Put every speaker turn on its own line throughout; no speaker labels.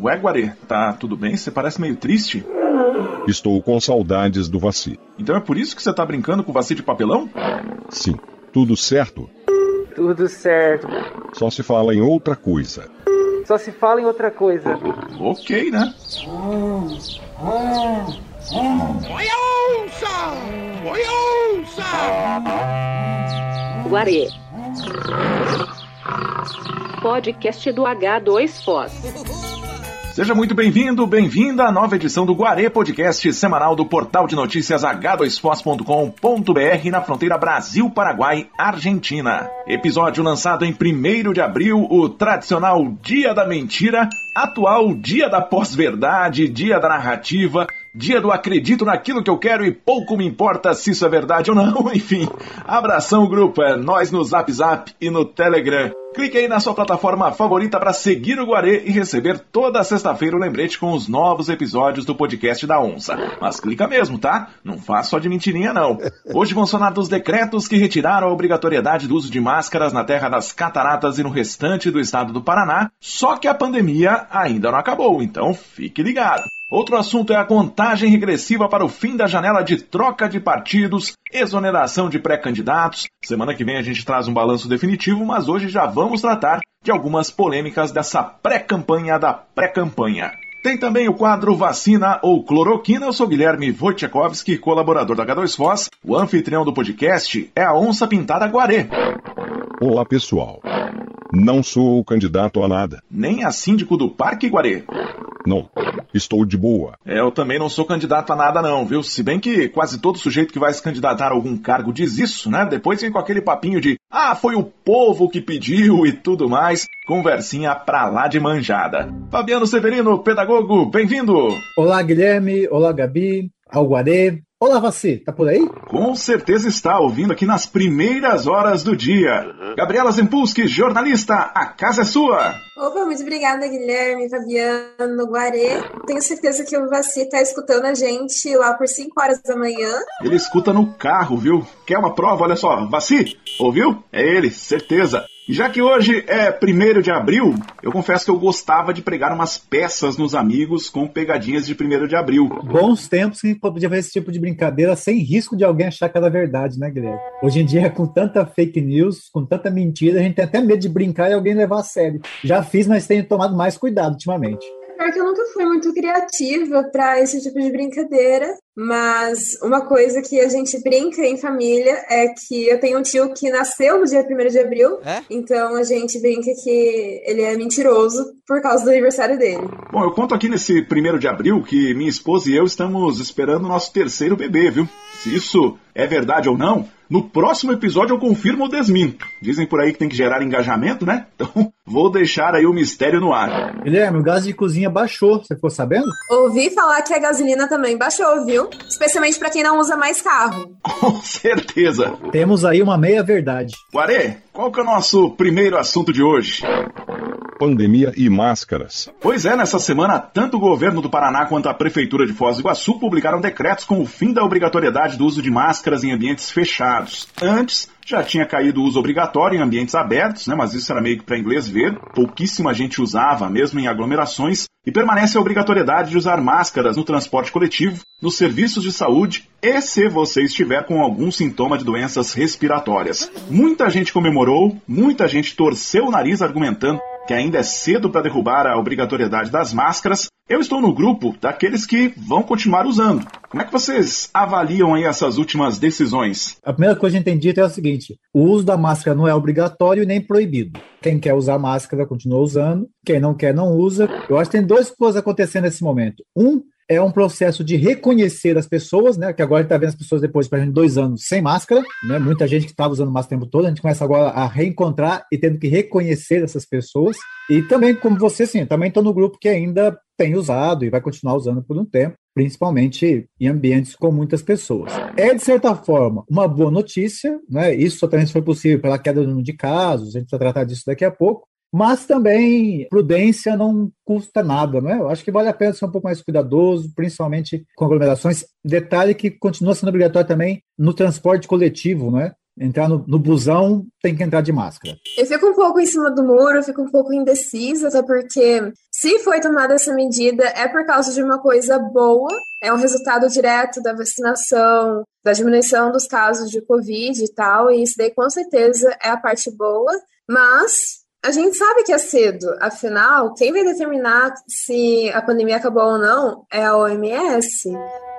Ué, Guarê, tá tudo bem? Você parece meio triste.
Estou com saudades do Vaci.
Então é por isso que você tá brincando com o Vaci de papelão?
Sim, tudo certo.
Tudo certo.
Só se fala em outra coisa.
Só se fala em outra coisa.
Ok, né?
Oi, onça! Oi, onça!
Guarê. Podcast do H2Foz.
Seja muito bem-vindo, bem-vinda à nova edição do Guarê Podcast semanal do portal de notícias h2foz.com.br na fronteira Brasil-Paraguai-Argentina. Episódio lançado em 1 de abril, o tradicional Dia da Mentira, atual Dia da Pós-Verdade, Dia da Narrativa, Dia do acredito naquilo que eu quero e pouco me importa se isso é verdade ou não. Enfim, abração grupo, é nós no Zap Zap e no Telegram. Clique aí na sua plataforma favorita para seguir o Guarê e receber toda sexta-feira o lembrete com os novos episódios do podcast da Onça. Mas clica mesmo, tá? Não faz só de mentirinha não. Hoje vamos falar dos decretos que retiraram a obrigatoriedade do uso de máscaras na terra das cataratas e no restante do estado do Paraná, só que a pandemia ainda não acabou, então fique ligado. Outro assunto é a contagem regressiva para o fim da janela de troca de partidos, exoneração de pré-candidatos. Semana que vem a gente traz um balanço definitivo, mas hoje já vamos tratar de algumas polêmicas dessa pré-campanha da pré-campanha. Tem também o quadro Vacina ou Cloroquina. Eu sou Guilherme Wojciechowski, colaborador da H2Foz. O anfitrião do podcast é a Onça Pintada Guarê.
Olá, pessoal. Não sou o candidato a nada.
Nem a síndico do Parque Guarê.
Não, estou de boa.
É, eu também não sou candidato a nada não, viu? Se bem que quase todo sujeito que vai se candidatar a algum cargo diz isso, né? Depois vem com aquele papinho de ah, foi o povo que pediu e tudo mais. Conversinha pra lá de manjada. Fabiano Severino, pedagogo, bem-vindo!
Olá, Guilherme. Olá, Gabi. Alguaré. Olá, você, tá por aí?
Com certeza está ouvindo aqui nas primeiras horas do dia. Gabriela Zempulski, jornalista, a casa é sua.
Opa, muito obrigada, Guilherme, Fabiano, Guarê. Tenho certeza que o Vaci tá escutando a gente lá por 5 horas da manhã.
Ele escuta no carro, viu? Quer uma prova? Olha só, Vaci, ouviu? É ele, certeza. Já que hoje é 1 de abril, eu confesso que eu gostava de pregar umas peças nos amigos com pegadinhas de 1 de abril.
Bons tempos que podia fazer esse tipo de brincadeira sem risco de alguém achar que era verdade, né, Guilherme? Hoje em dia, com tanta fake news, com tanta mentira, a gente tem até medo de brincar e alguém levar a sério. Já fiz, mas tenho tomado mais cuidado ultimamente.
Pior que eu nunca fui muito criativa para esse tipo de brincadeira, mas uma coisa que a gente brinca em família é que eu tenho um tio que nasceu no dia 1 de abril,
É?
então a gente brinca que ele é mentiroso por causa do aniversário dele.
Bom, eu conto aqui nesse 1 de abril que minha esposa e eu estamos esperando o nosso terceiro bebê, viu? Se isso é verdade ou não, no próximo episódio eu confirmo ou desminto. Dizem por aí que tem que gerar engajamento, né? Então vou deixar aí o mistério no ar.
Guilherme, o gás de cozinha baixou, você ficou sabendo?
Ouvi falar que a gasolina também baixou, viu? Especialmente para quem não usa mais carro.
Com certeza.
Temos aí uma meia-verdade.
Guarê, qual que é o nosso primeiro assunto de hoje?
Pandemia e máscaras.
Pois é, nessa semana, tanto o governo do Paraná quanto a Prefeitura de Foz do Iguaçu publicaram decretos com o fim da obrigatoriedade do uso de máscaras em ambientes fechados. Antes, já tinha caído o uso obrigatório em ambientes abertos, né, mas isso era meio que para inglês ver. Pouquíssima gente usava, mesmo em aglomerações. E permanece a obrigatoriedade de usar máscaras no transporte coletivo, nos serviços de saúde e se você estiver com algum sintoma de doenças respiratórias. Muita gente comemorou, muita gente torceu o nariz argumentando que ainda é cedo para derrubar a obrigatoriedade das máscaras, eu estou no grupo daqueles que vão continuar usando. Como é que vocês avaliam aí essas últimas decisões?
A primeira coisa que a gente tem dito é o seguinte: o uso da máscara não é obrigatório nem proibido. Quem quer usar máscara continua usando, quem não quer não usa. Eu acho que tem duas coisas acontecendo nesse momento. Um é um processo de reconhecer as pessoas, né? Que agora está vendo as pessoas depois de dois anos sem máscara, né? Muita gente que estava usando máscara o tempo todo, a gente começa agora a reencontrar e tendo que reconhecer essas pessoas. E também, como você, sim, também estou no grupo que ainda tem usado e vai continuar usando por um tempo, principalmente em ambientes com muitas pessoas. É, de certa forma, uma boa notícia, né? Isso também foi possível pela queda do número de casos, a gente vai tratar disso daqui a pouco. Mas também prudência não custa nada, né? Eu acho que vale a pena ser um pouco mais cuidadoso, principalmente com aglomerações. Detalhe que continua sendo obrigatório também no transporte coletivo, né? entrar no, no busão, tem que entrar de máscara.
Eu fico um pouco em cima do muro, fico um pouco indecisa, até porque se foi tomada essa medida é por causa de uma coisa boa, é um resultado direto da vacinação, da diminuição dos casos de Covid e tal, e isso daí com certeza é a parte boa, mas a gente sabe que é cedo, afinal, quem vai determinar se a pandemia acabou ou não é a OMS.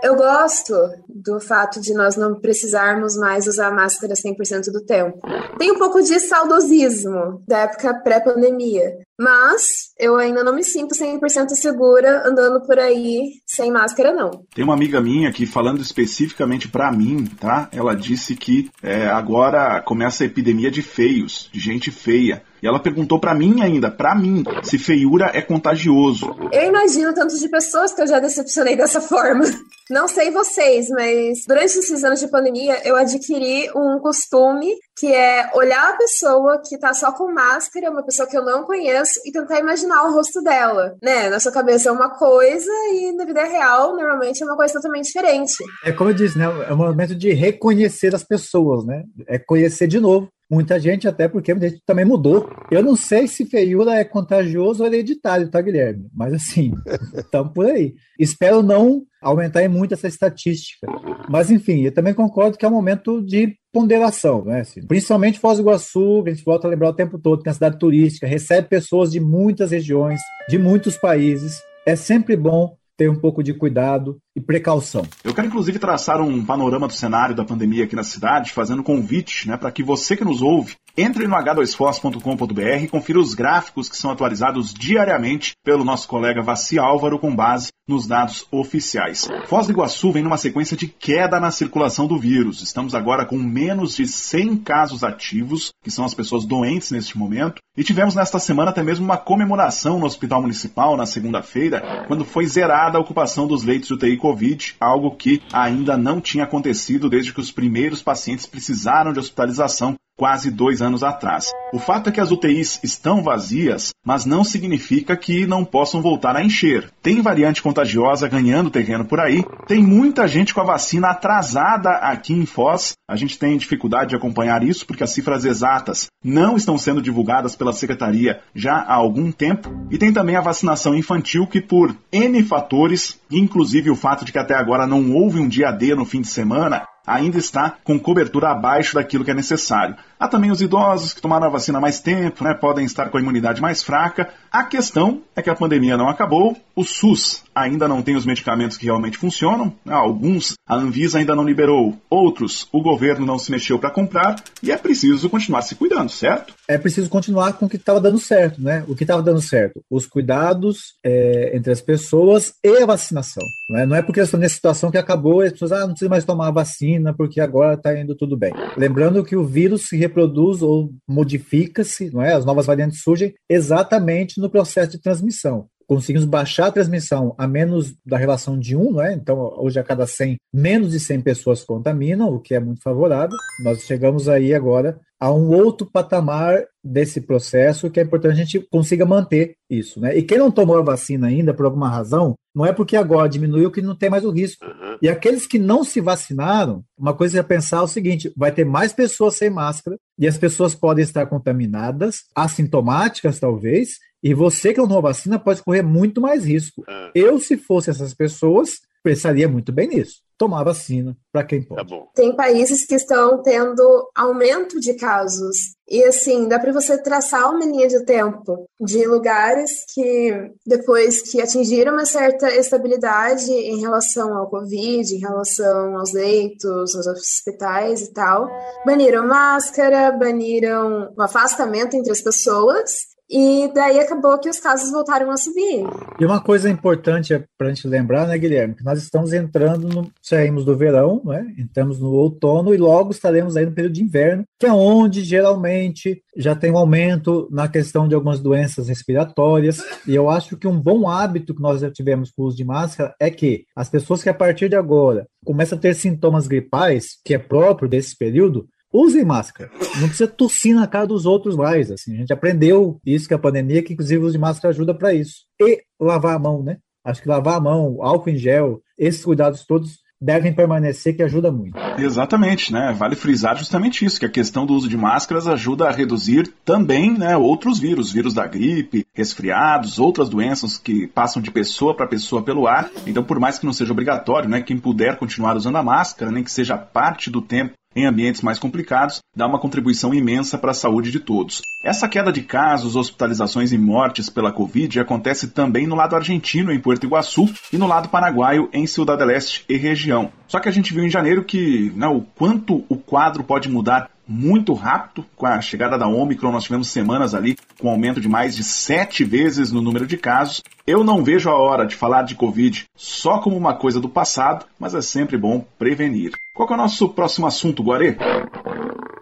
Eu gosto do fato de nós não precisarmos mais usar máscara 100% do tempo. Tem um pouco de saudosismo da época pré-pandemia, mas eu ainda não me sinto 100% segura andando por aí sem máscara, não.
Tem uma amiga minha que, falando especificamente para mim, tá? Ela disse que é, agora começa a epidemia de feios, de gente feia. E ela perguntou para mim ainda, para mim, se feiura é contagioso.
Eu imagino tanto de pessoas que eu já decepcionei dessa forma. Não sei vocês, mas durante esses anos de pandemia eu adquiri um costume que é olhar a pessoa que tá só com máscara, uma pessoa que eu não conheço, e tentar imaginar o rosto dela, né? Na sua cabeça é uma coisa e na vida real, normalmente, é uma coisa totalmente diferente.
É como eu disse, né? É um momento de reconhecer as pessoas, né? É conhecer de novo. Muita gente, até porque a gente também mudou. Eu não sei se feiura é contagioso ou hereditário, tá, Guilherme? Mas assim, estamos por aí. Espero não aumentar muito essa estatística. Mas, enfim, eu também concordo que é um momento de ponderação, né? Assim, principalmente Foz do Iguaçu, que a gente volta a lembrar o tempo todo, que é uma cidade turística, recebe pessoas de muitas regiões, de muitos países. É sempre bom ter um pouco de cuidado e precaução.
Eu quero inclusive traçar um panorama do cenário da pandemia aqui na cidade, fazendo convite né, para que você que nos ouve entre no h2fos.com.br e confira os gráficos que são atualizados diariamente pelo nosso colega Vaci Álvaro com base nos dados oficiais. Foz do Iguaçu vem numa sequência de queda na circulação do vírus. Estamos agora com menos de 100 casos ativos, que são as pessoas doentes neste momento, e tivemos nesta semana até mesmo uma comemoração no Hospital Municipal na segunda-feira, quando foi zerada a ocupação dos leitos de UTI Covid, algo que ainda não tinha acontecido desde que os primeiros pacientes precisaram de hospitalização quase dois anos atrás. O fato é que as UTIs estão vazias, mas não significa que não possam voltar a encher. Tem variante contagiosa ganhando terreno por aí, tem muita gente com a vacina atrasada aqui em Foz. A gente tem dificuldade de acompanhar isso porque as cifras exatas não estão sendo divulgadas pela secretaria já há algum tempo. E tem também a vacinação infantil que, por N fatores, inclusive o fato de que até agora não houve um dia D no fim de semana, ainda está com cobertura abaixo daquilo que é necessário. Há também os idosos que tomaram a vacina há mais tempo, né, podem estar com a imunidade mais fraca. A questão é que a pandemia não acabou, o SUS ainda não tem os medicamentos que realmente funcionam, né, alguns a Anvisa ainda não liberou, outros o governo não se mexeu para comprar e é preciso continuar se cuidando, certo?
É preciso continuar com o que estava dando certo, né? O que estava dando certo? Os cuidados é, entre as pessoas e a vacinação. Não é, não é porque estão nessa situação que acabou as pessoas ah, não precisam mais tomar a vacina porque agora está indo tudo bem. Lembrando que o vírus se reproduz ou modifica-se, não é? As novas variantes surgem exatamente no processo de transmissão conseguimos baixar a transmissão a menos da relação de 1, não é? Então, hoje a cada 100, menos de 100 pessoas contaminam, o que é muito favorável. Nós chegamos aí agora a um outro patamar desse processo que é importante a gente consiga manter isso, né? E quem não tomou a vacina ainda por alguma razão, não é porque agora diminuiu que não tem mais o risco. E aqueles que não se vacinaram, uma coisa é pensar o seguinte: vai ter mais pessoas sem máscara e as pessoas podem estar contaminadas, assintomáticas talvez, e você que não tomou vacina pode correr muito mais risco. Eu, se fosse essas pessoas, pensaria muito bem nisso tomar vacina para quem pode.
Tá Tem países que estão tendo aumento de casos. E assim, dá para você traçar uma linha de tempo de lugares que, depois que atingiram uma certa estabilidade em relação ao Covid, em relação aos leitos, aos hospitais e tal, baniram máscara, baniram o afastamento entre as pessoas e daí acabou que os casos voltaram a subir.
E uma coisa importante é para a gente lembrar, né, Guilherme, que nós estamos entrando, no, saímos do verão, né, entramos no outono e logo estaremos aí no período de inverno, que é onde geralmente já tem um aumento na questão de algumas doenças respiratórias. E eu acho que um bom hábito que nós já tivemos com o uso de máscara é que as pessoas que a partir de agora começam a ter sintomas gripais, que é próprio desse período, usem máscara. Não precisa tossir na cara dos outros mais. Assim. A gente aprendeu isso que a pandemia, que inclusive o uso de máscara ajuda para isso. E lavar a mão, né? Acho que lavar a mão, álcool em gel, esses cuidados todos devem permanecer, que ajuda muito.
Exatamente, né? Vale frisar justamente isso, que a questão do uso de máscaras ajuda a reduzir também né, outros vírus, vírus da gripe, resfriados, outras doenças que passam de pessoa para pessoa pelo ar. Então, por mais que não seja obrigatório, né, quem puder continuar usando a máscara, nem que seja parte do tempo em ambientes mais complicados, dá uma contribuição imensa para a saúde de todos. Essa queda de casos, hospitalizações e mortes pela Covid acontece também no lado argentino, em Puerto Iguaçu, e no lado paraguaio, em Ciudad del Este e região. Só que a gente viu em janeiro que né, o quanto o quadro pode mudar muito rápido. Com a chegada da Omicron, nós tivemos semanas ali com aumento de mais de sete vezes no número de casos. Eu não vejo a hora de falar de Covid só como uma coisa do passado, mas é sempre bom prevenir. Qual é o nosso próximo assunto, Guarê?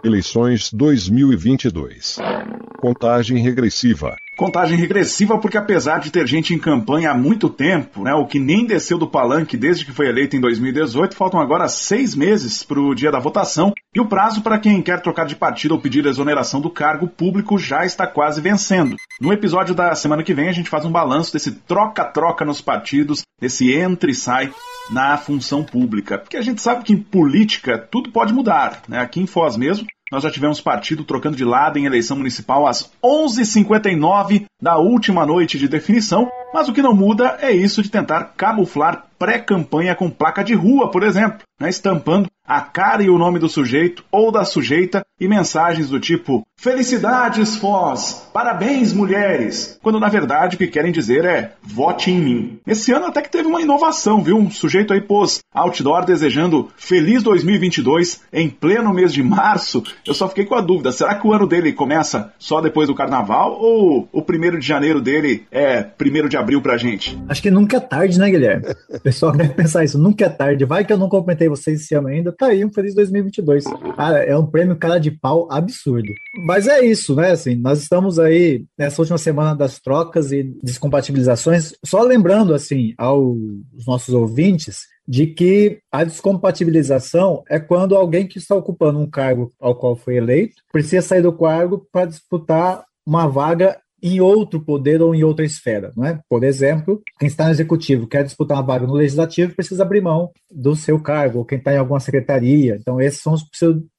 Eleições 2022. Contagem regressiva.
Contagem regressiva porque apesar de ter gente em campanha há muito tempo, né, o que nem desceu do palanque desde que foi eleito em 2018, faltam agora seis meses para o dia da votação e o prazo para quem quer trocar de partido ou pedir exoneração do cargo público já está quase vencendo. No episódio da semana que vem a gente faz um balanço desse troca-troca nos partidos, desse entra e sai na função pública. Porque a gente sabe que em política tudo pode mudar. Né? Aqui em Foz mesmo, nós já tivemos partido trocando de lado em eleição municipal às 11h59 da última noite de definição, mas o que não muda é isso de tentar camuflar pré-campanha com placa de rua, por exemplo, né, estampando a cara e o nome do sujeito ou da sujeita e mensagens do tipo Felicidades, Foz! Parabéns, mulheres! Quando na verdade o que querem dizer é vote em mim. Esse ano até que teve uma inovação, viu? Um sujeito aí pôs outdoor desejando Feliz 2022 em pleno mês de março. Eu só fiquei com a dúvida: será que o ano dele começa só depois do carnaval ou o primeiro de janeiro dele é primeiro de abril pra gente?
Acho que nunca é tarde, né, Guilherme? O pessoal deve pensar isso, nunca é tarde. Vai que eu não completei vocês esse ano ainda, tá aí um feliz 2022. Cara, é um prêmio cara de pau absurdo. Mas é isso, né? Assim, nós estamos aí nessa última semana das trocas e descompatibilizações. Só lembrando, assim, aos nossos ouvintes, de que a descompatibilização é quando alguém que está ocupando um cargo ao qual foi eleito precisa sair do cargo para disputar uma vaga em outro poder ou em outra esfera, não é? Por exemplo, quem está no executivo quer disputar uma vaga no legislativo precisa abrir mão do seu cargo, ou quem está em alguma secretaria. Então, esses são os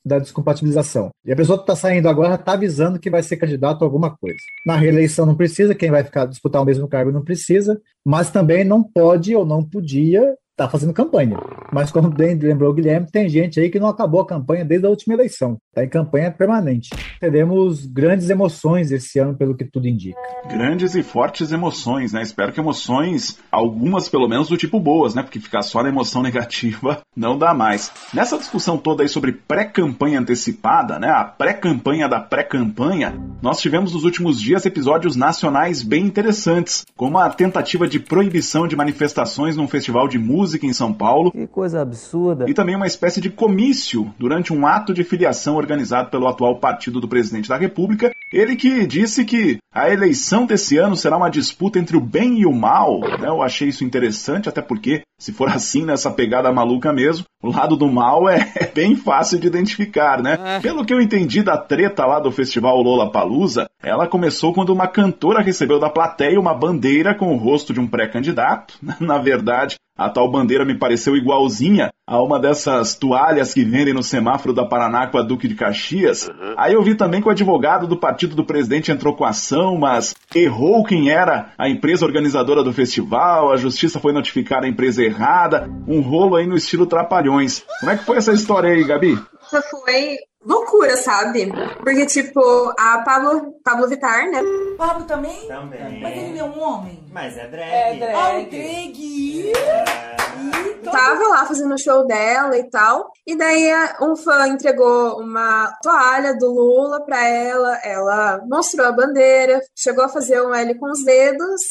da descompatibilização. E a pessoa que está saindo agora está avisando que vai ser candidato a alguma coisa. Na reeleição não precisa, quem vai ficar disputar o mesmo cargo não precisa, mas também não pode ou não podia está fazendo campanha. Mas como bem lembrou o Guilherme, tem gente aí que não acabou a campanha desde a última eleição. Está em campanha permanente. Teremos grandes emoções esse ano, pelo que tudo indica.
Grandes e fortes emoções, né? Espero que emoções, algumas pelo menos do tipo boas, né? Porque ficar só na emoção negativa não dá mais. Nessa discussão toda aí sobre pré-campanha antecipada, né? A pré-campanha da pré-campanha, nós tivemos nos últimos dias episódios nacionais bem interessantes, como a tentativa de proibição de manifestações num festival de música música em São Paulo.
Que coisa absurda.
E também uma espécie de comício durante um ato de filiação organizado pelo atual partido do presidente da República. Ele que disse que a eleição desse ano será uma disputa entre o bem e o mal. Né? Eu achei isso interessante, até porque, se for assim, nessa pegada maluca mesmo, o lado do mal é, é bem fácil de identificar, né? É. Pelo que eu entendi da treta lá do festival Lola Palusa, ela começou quando uma cantora recebeu da plateia uma bandeira com o rosto de um pré-candidato. Na verdade, a tal bandeira me pareceu igualzinha a uma dessas toalhas que vendem no semáforo da Paraná com a Duque de Caxias. Uhum. Aí eu vi também que o advogado do partido do presidente entrou com ação, mas errou quem era a empresa organizadora do festival, a justiça foi notificar a empresa errada, um rolo aí no estilo Trapalhões. Como é que foi essa história aí, Gabi?
Essa foi loucura, sabe? Porque, tipo, a Pablo, Pablo Vittar, né?
Pablo também?
Também.
Mas ele é um homem?
Mas é drag.
É drag. Ah, drag.
É. Tava lá fazendo o show dela e tal. E daí um fã entregou uma toalha do Lula pra ela. Ela mostrou a bandeira, chegou a fazer um L com os dedos.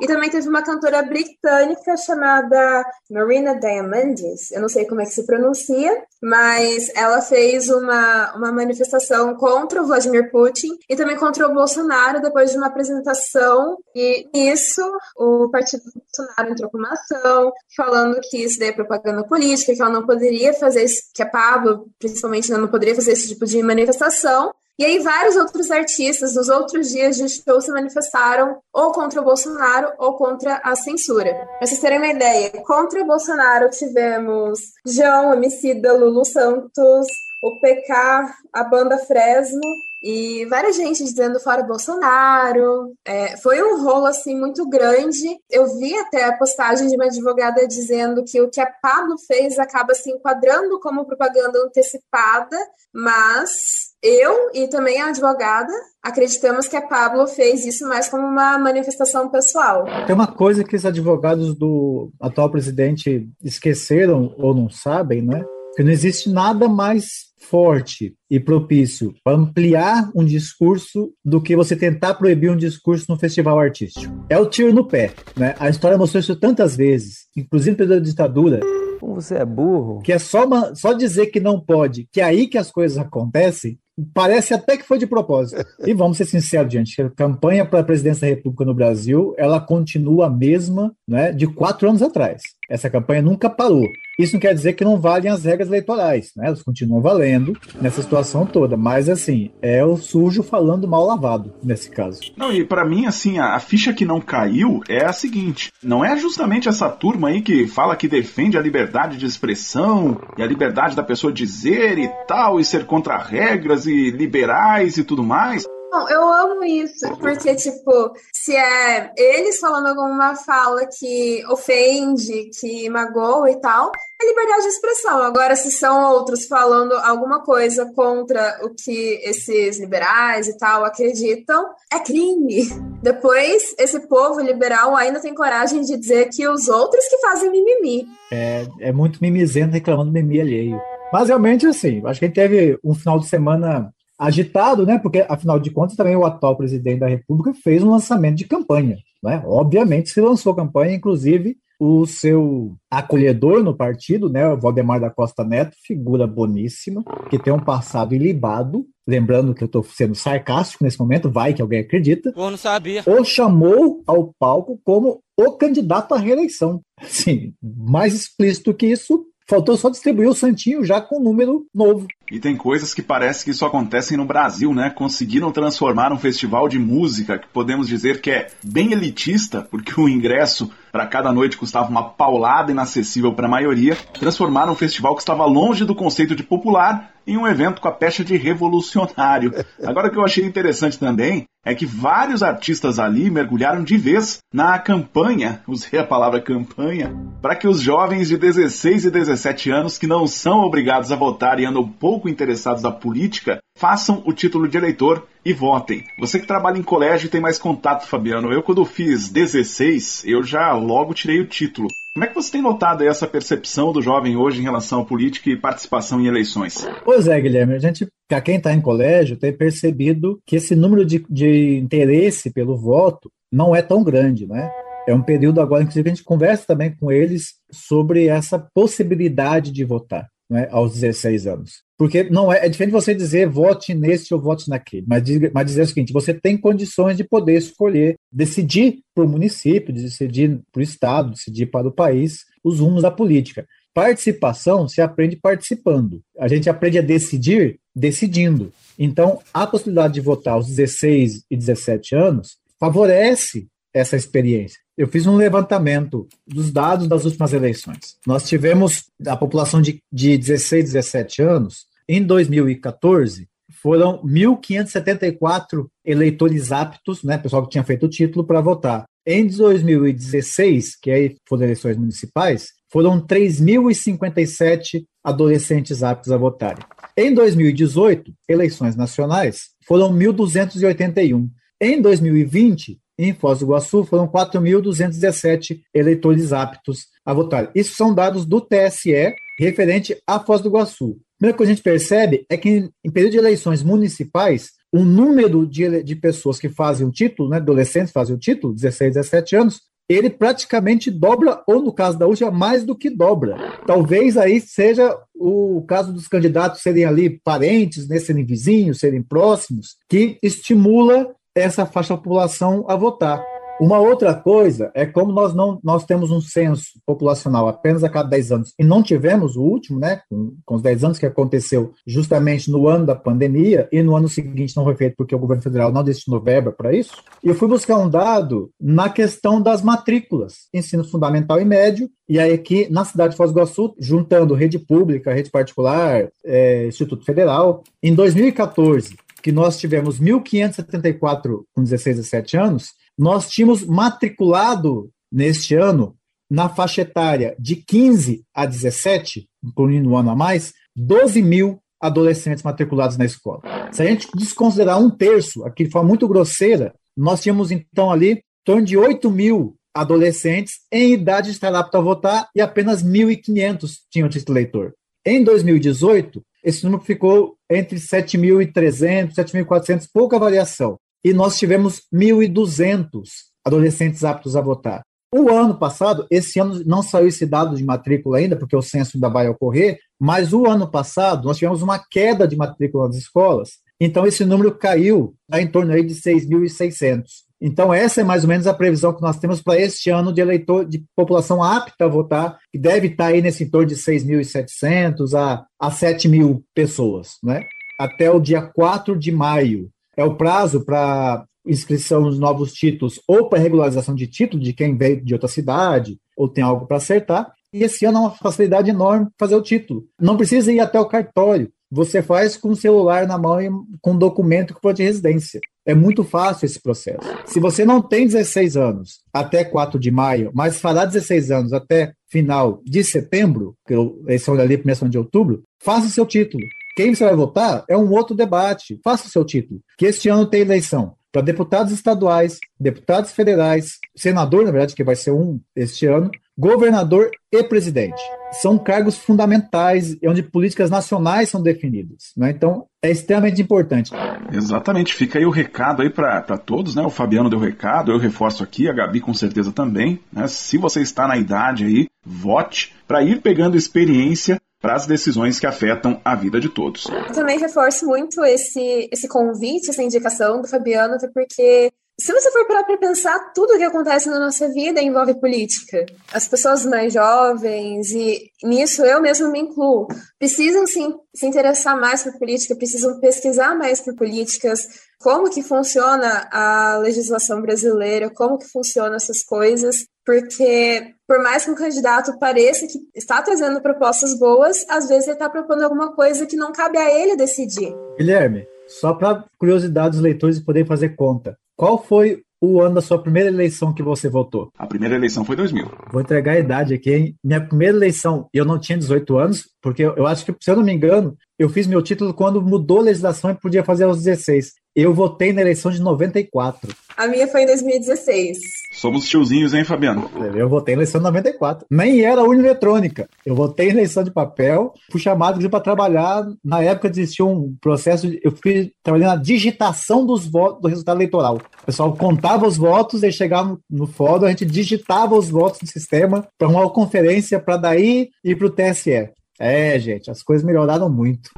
E também teve uma cantora britânica chamada Marina Diamandis. Eu não sei como é que se pronuncia, mas ela fez uma uma, manifestação contra o Vladimir Putin e também contra o Bolsonaro depois de uma apresentação. E nisso, o partido do Bolsonaro entrou com uma ação falando que isso daí é propaganda política, que ela não poderia fazer, isso, que a Pablo, principalmente, não poderia fazer esse tipo de manifestação. E aí vários outros artistas nos outros dias de show se manifestaram ou contra o Bolsonaro ou contra a censura. Pra vocês terem uma ideia, contra o Bolsonaro tivemos João, Emicida, Lulu Santos, o PK, a banda Fresno e várias gente dizendo fora Bolsonaro. É, foi um rolo assim muito grande. Eu vi até a postagem de uma advogada dizendo que o que a Pablo fez acaba se enquadrando como propaganda antecipada, mas eu e também a advogada acreditamos que a Pablo fez isso mais como uma manifestação pessoal.
Tem uma coisa que os advogados do atual presidente esqueceram ou não sabem, né? Que não existe nada mais forte e propício para ampliar um discurso do que você tentar proibir um discurso no festival artístico. É o tiro no pé, né? A história mostrou isso tantas vezes, inclusive pela ditadura.
Como você é burro.
Que é só, uma, só dizer que não pode, que é aí que as coisas acontecem, parece até que foi de propósito. E vamos ser sinceros, gente, a campanha para a presidência da República no Brasil, ela continua a mesma né, de quatro anos atrás. Essa campanha nunca parou. Isso não quer dizer que não valem as regras eleitorais, né? Elas continuam valendo nessa situação toda, mas assim, é o sujo falando mal lavado nesse caso.
Não, e para mim, assim, a, a, ficha que não caiu é a seguinte: não é justamente essa turma aí que fala que defende a liberdade de expressão e a liberdade da pessoa dizer e tal, e ser contra regras e liberais e tudo mais.
Não, eu amo isso, porque, tipo, se é eles falando alguma fala que ofende, que magoa e tal, é liberdade de expressão. Agora, se são outros falando alguma coisa contra o que esses liberais e tal acreditam, é crime. Depois, esse povo liberal ainda tem coragem de dizer que os outros que fazem mimimi.
É, é muito mimizento reclamando mimimi alheio. Mas realmente, assim, acho que a gente teve um final de semana agitado, né? Porque, afinal de contas, também o atual presidente da República fez um lançamento de campanha. Né? Obviamente se lançou campanha, inclusive o seu acolhedor no partido, né, o Valdemar da Costa Neto, figura boníssima, que tem um passado ilibado, lembrando que eu estou sendo sarcástico nesse momento, vai que alguém acredita.
Eu não sabia.
O chamou ao palco como o candidato à reeleição. Sim, mais explícito que isso, faltou só distribuir o santinho já com um número novo.
E tem coisas que parece que só acontecem no Brasil, né? Conseguiram transformar um festival de música que podemos dizer que é bem elitista, porque o ingresso para cada noite custava uma paulada inacessível para a maioria, transformaram um festival que estava longe do conceito de popular em um evento com a pecha de revolucionário. Agora o que eu achei interessante também é que vários artistas ali mergulharam de vez na campanha, usei a palavra campanha, para que os jovens de 16 e 17 anos que não são obrigados a votar e andam pouco interessados na política façam o título de eleitor e votem. Você que trabalha em colégio tem mais contato, Fabiano. Eu, quando fiz 16, eu já logo tirei o título. Como é que você tem notado essa percepção do jovem hoje em relação à política e participação em eleições?
Pois é, Guilherme, a gente, para quem está em colégio, tem percebido que esse número de, de interesse pelo voto não é tão grande, né? É um período agora, inclusive, a gente conversa também com eles sobre essa possibilidade de votar né, aos 16 anos. Porque não é, é diferente você dizer vote nesse ou vote naquele, mas, mas dizer o seguinte: você tem condições de poder escolher, decidir para o município, decidir para o Estado, decidir para o país os rumos da política. Participação se aprende participando. A gente aprende a decidir decidindo. Então, a possibilidade de votar aos 16 e 17 anos favorece essa experiência. Eu fiz um levantamento dos dados das últimas eleições. Nós tivemos a população de, de 16, 17 anos, em 2014, foram 1.574 eleitores aptos, né, pessoal que tinha feito o título, para votar. Em 2016, que aí foram eleições municipais, foram 3.057 adolescentes aptos a votarem. Em 2018, eleições nacionais, foram 1.281. Em 2020, em Foz do Iguaçu foram 4.217 eleitores aptos a votar. Isso são dados do TSE referente a Foz do Iguaçu. Primeira coisa que a gente percebe é que em período de eleições municipais, o número de, de pessoas que fazem o título, né, adolescentes fazem o título, 16, 17 anos, ele praticamente dobra, ou no caso da última, mais do que dobra. Talvez aí seja o caso dos candidatos serem ali parentes, né, serem vizinhos, serem próximos, que estimula essa faixa da população a votar. Uma outra coisa é como nós não nós temos um censo populacional apenas a cada 10 anos e não tivemos o último, né, com, com os 10 anos que aconteceu justamente no ano da pandemia e no ano seguinte não foi feito porque o governo federal não destinou verba para isso. Eu fui buscar um dado na questão das matrículas, ensino fundamental e médio, e aí aqui na cidade de Foz do Iguaçu, juntando rede pública, rede particular, é, Instituto Federal, em 2014 que nós tivemos 1.574 com 16 a 17 anos, nós tínhamos matriculado neste ano, na faixa etária de 15 a 17, incluindo um ano a mais, 12 mil adolescentes matriculados na escola. Se a gente desconsiderar um terço, aqui de forma muito grosseira, nós tínhamos então ali em torno de 8 mil adolescentes em idade de estar apto a votar e apenas 1.500 tinham título eleitor. Em 2018, esse número ficou entre 7.300, 7.400, pouca variação. E nós tivemos 1.200 adolescentes aptos a votar. O ano passado, esse ano não saiu esse dado de matrícula ainda, porque o censo ainda vai ocorrer, mas o ano passado nós tivemos uma queda de matrícula nas escolas, então esse número caiu em torno aí de 6.600. Então, essa é mais ou menos a previsão que nós temos para este ano de eleitor, de população apta a votar, que deve estar aí nesse entorno de 6.700 a, a 7 mil pessoas, né? Até o dia 4 de maio. É o prazo para inscrição dos novos títulos ou para regularização de título de quem veio de outra cidade ou tem algo para acertar. E esse ano é uma facilidade enorme fazer o título. Não precisa ir até o cartório. Você faz com o celular na mão e com um documento que pode de residência. É muito fácil esse processo. Se você não tem 16 anos até 4 de maio, mas fará 16 anos até final de setembro, que esse é ali primeira de outubro, faça o seu título. Quem você vai votar é um outro debate. Faça o seu título. Que este ano tem eleição para deputados estaduais, deputados federais, senador, na verdade, que vai ser um este ano, governador e presidente. São cargos fundamentais onde políticas nacionais são definidas. Né? Então, é extremamente importante.
Exatamente, fica aí o recado aí para todos, né? O Fabiano deu recado, eu reforço aqui, a Gabi com certeza também. Né? Se você está na idade aí, vote para ir pegando experiência para as decisões que afetam a vida de todos.
Eu também reforço muito esse, esse convite, essa indicação do Fabiano, até porque se você for parar para pensar, tudo que acontece na nossa vida envolve política. As pessoas mais jovens, e nisso eu mesmo me incluo, precisam sim, se interessar mais por política, precisam pesquisar mais por políticas, como que funciona a legislação brasileira, como que funcionam essas coisas, porque por mais que um candidato pareça que está trazendo propostas boas, às vezes ele está propondo alguma coisa que não cabe a ele decidir.
Guilherme, só para curiosidade dos leitores poderem fazer conta. Qual foi o ano da sua primeira eleição que você votou?
A primeira eleição foi 2000.
Vou entregar a idade aqui, hein? Minha primeira eleição, eu não tinha 18 anos, porque eu acho que, se eu não me engano, eu fiz meu título quando mudou a legislação e podia fazer aos 16. Eu votei na eleição de 94.
A minha foi em 2016.
Somos tiozinhos, hein, Fabiano?
Eu votei na eleição de 94. Nem era urna eletrônica. Eu votei na eleição de papel, fui chamado para trabalhar. Na época existia um processo, de, eu fui trabalhando na digitação dos votos do resultado eleitoral. O pessoal contava os votos, e chegava no fórum, a gente digitava os votos no sistema para uma conferência para daí ir para o TSE. É, gente, as coisas melhoraram muito.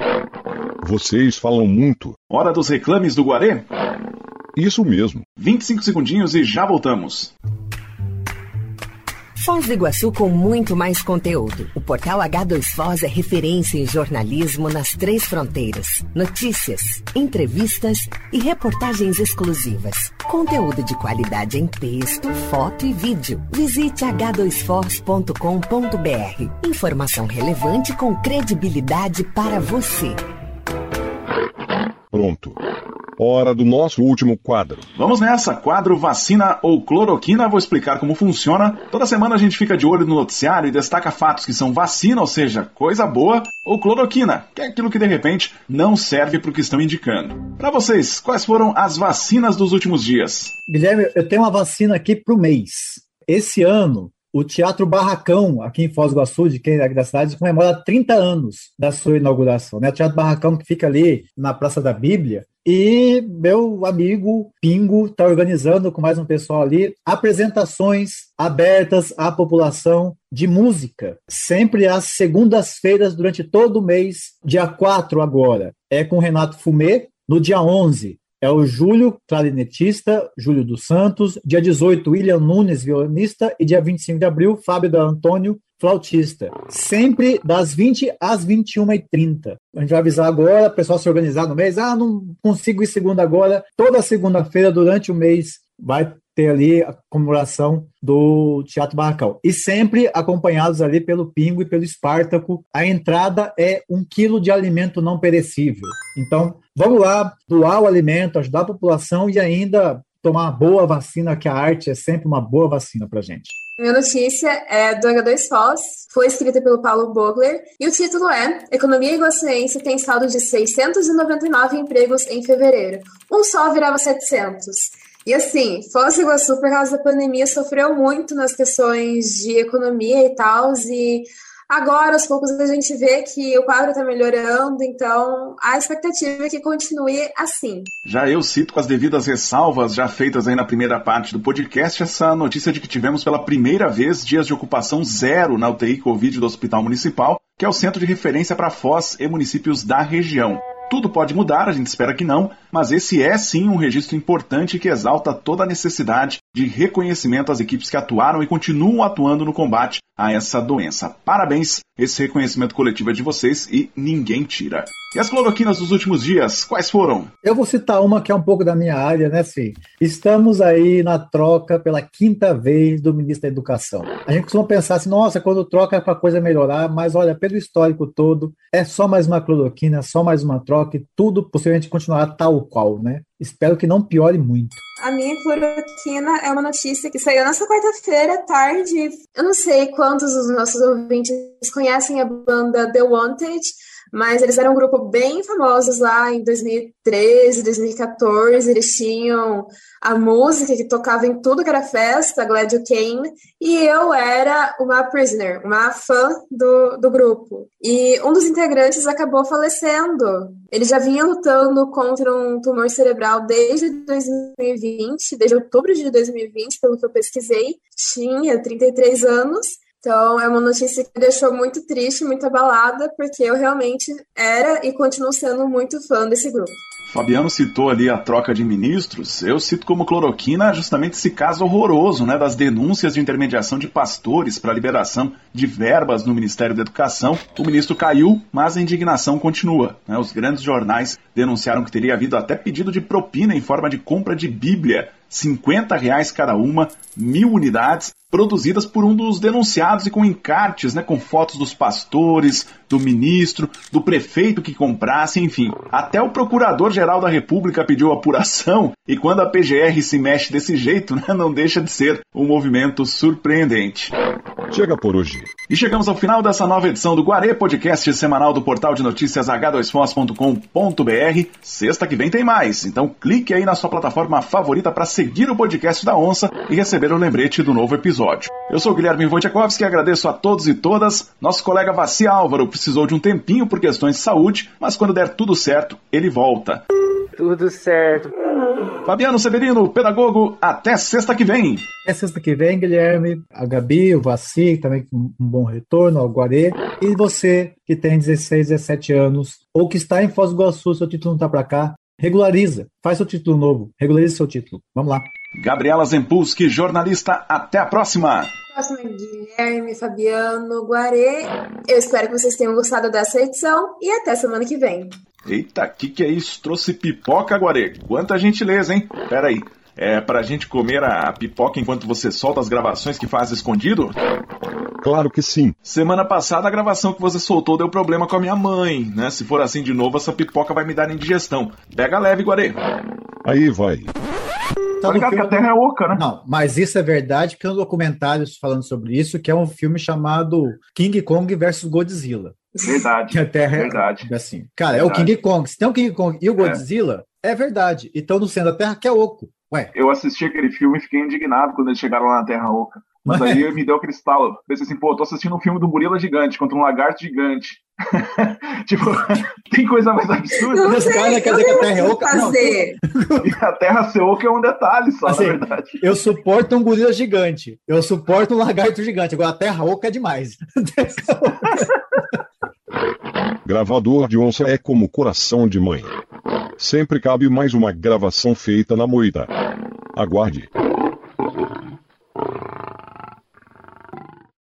Vocês falam muito.
Hora dos reclames do Guarê?
Isso mesmo.
25 segundinhos e já voltamos.
Foz do Iguaçu com muito mais conteúdo. O portal H2Foz é referência em jornalismo nas três fronteiras. Notícias, entrevistas e reportagens exclusivas. Conteúdo de qualidade em texto, foto e vídeo. Visite h2foz.com.br. Informação relevante com credibilidade para você.
Pronto. Hora do nosso último quadro.
Vamos nessa, quadro vacina ou cloroquina. Vou explicar como funciona. Toda semana a gente fica de olho no noticiário e destaca fatos que são vacina, ou seja, coisa boa, ou cloroquina, que é aquilo que de repente não serve para o que estão indicando. Para vocês, quais foram as vacinas dos últimos dias?
Guilherme, eu tenho uma vacina aqui para o mês. Esse ano, o Teatro Barracão, aqui em Foz do Iguaçu, de quem é da cidade, comemora 30 anos da sua inauguração. Né? O Teatro Barracão que fica ali na Praça da Bíblia. E meu amigo Pingo está organizando com mais um pessoal ali apresentações abertas à população de música, sempre às segundas-feiras durante todo o mês, dia 4 agora. É com Renato Fumê, no dia 11 é o Júlio, clarinetista, Júlio dos Santos. Dia 18, William Nunes, violonista. E dia 25 de abril, Fábio da Antônio, flautista. Sempre das 20 às 21h30. A gente vai avisar agora, o pessoal se organizar no mês. Ah, não consigo ir segunda agora. Toda segunda-feira, durante o mês, vai ter ali a comemoração do Teatro Barracão. E sempre acompanhados ali pelo Pingo e pelo Espartaco. A entrada é um quilo de alimento não perecível. Então, vamos lá, doar o alimento, ajudar a população e ainda tomar uma boa vacina, que a arte é sempre uma boa vacina para gente.
Minha notícia é do H2 Foz, foi escrita pelo Paulo Bogler, e o título é Economia Iguaçuense tem saldo de 699 empregos em fevereiro. Um só virava 700. E assim, Foz do Iguaçu, por causa da pandemia, sofreu muito nas questões de economia e tal, e agora, aos poucos, a gente vê que o quadro está melhorando, então a expectativa é que continue assim.
Já eu cito com as devidas ressalvas já feitas aí na primeira parte do podcast essa notícia de que tivemos pela primeira vez dias de ocupação zero na UTI Covid do Hospital Municipal, que é o centro de referência para Foz e municípios da região. Tudo pode mudar, a gente espera que não, mas esse é sim um registro importante que exalta toda a necessidade de reconhecimento às equipes que atuaram e continuam atuando no combate a essa doença. Parabéns, esse reconhecimento coletivo é de vocês e ninguém tira. E as cloroquinas dos últimos dias, quais foram?
Eu vou citar uma que é um pouco da minha área, né, Sim? Estamos aí na troca pela quinta vez do ministro da Educação. A gente costuma pensar assim, nossa, quando troca é para coisa melhorar, mas olha, pelo histórico todo, é só mais uma cloroquina, só mais uma troca e tudo possivelmente continuará tal qual, né? Espero que não piore muito.
A minha cloroquina é uma notícia que saiu nessa quarta-feira tarde. Eu não sei quantos dos nossos ouvintes conhecem a banda The Wanted, mas eles eram um grupo bem famosos lá em 2013, 2014. Eles tinham a música que tocava em tudo que era festa, Glad You Came, e eu era uma prisoner, uma fã do, do grupo. E um dos integrantes acabou falecendo. Ele já vinha lutando contra um tumor cerebral desde 2020, desde outubro de 2020, pelo que eu pesquisei. Tinha 33 anos então, é uma notícia que deixou muito triste, muito abalada, porque eu realmente era e continuo sendo muito fã desse grupo.
Fabiano citou ali a troca de ministros. Eu cito como cloroquina justamente esse caso horroroso, né, das denúncias de intermediação de pastores para liberação de verbas no Ministério da Educação. O ministro caiu, mas a indignação continua. Né? Os grandes jornais denunciaram que teria havido até pedido de propina em forma de compra de Bíblia 50 reais cada uma, mil unidades, produzidas por um dos denunciados e com encartes, né, com fotos dos pastores, do ministro, do prefeito que comprasse, enfim. Até o Procurador-Geral da República pediu apuração e quando a PGR se mexe desse jeito, né, não deixa de ser um movimento surpreendente.
Chega por hoje.
E chegamos ao final dessa nova edição do Guarê Podcast semanal do portal de notícias h2fos.com.br. Sexta que vem tem mais, então clique aí na sua plataforma favorita para seguir o podcast da Onça e receber o lembrete do novo episódio. Eu sou Guilherme Wojciechowski e agradeço a todos e todas. Nosso colega Vaci Álvaro precisou de um tempinho por questões de saúde, mas quando der tudo certo, ele volta.
Tudo certo.
Fabiano Severino, pedagogo, até sexta que vem.
É sexta que vem, Guilherme, a Gabi, o Vaci, também com um bom retorno, ao Guarê. E você que tem 16, 17 anos, ou que está em Foz do Iguaçu, seu título não está para cá, regulariza, faz seu título novo, regularize seu título. Vamos lá.
Gabriela Zempulski, jornalista, até a próxima.
Próximo é Guilherme, Fabiano, Guarê. Eu espero que vocês tenham gostado dessa edição e até semana que vem.
Eita, que que é isso? Trouxe pipoca, Guarê? Quanta gentileza, hein? Pera aí. É pra gente comer a pipoca enquanto você solta as gravações que faz escondido?
Claro que sim.
Semana passada a gravação que você soltou deu problema com a minha mãe, né? Se for assim de novo, essa pipoca vai me dar indigestão. Pega leve, Guarê.
Aí vai.
Tá ligado que a Terra é oca, né?
Não, mas isso é verdade, que tem um documentário falando sobre isso, que é um filme chamado King Kong versus Godzilla.
Verdade.
Que a Terra
verdade.
é assim. Cara,
Verdade.
é o King Kong. Se tem o King Kong e o Godzilla, é, verdade. E estão no centro da Terra que é oco. Ué,
Eu assisti aquele filme e fiquei indignado quando eles chegaram lá na Terra Oca. Mas
Mas-
aí me deu aquele estalo. Pensei assim, pô, tô assistindo um filme do gorila gigante contra um lagarto gigante. tipo, tem coisa mais absurda.
Não sei,
cara quer dizer que a
não
Terra é oca? Não.
fazer.
E a Terra ser oca é um detalhe só,
Assim,
na verdade.
eu suporto um gorila gigante. Eu suporto um lagarto gigante. Agora a Terra oca é demais.
Gravador de onça é como coração de mãe. Sempre cabe mais uma gravação feita na moita. Aguarde.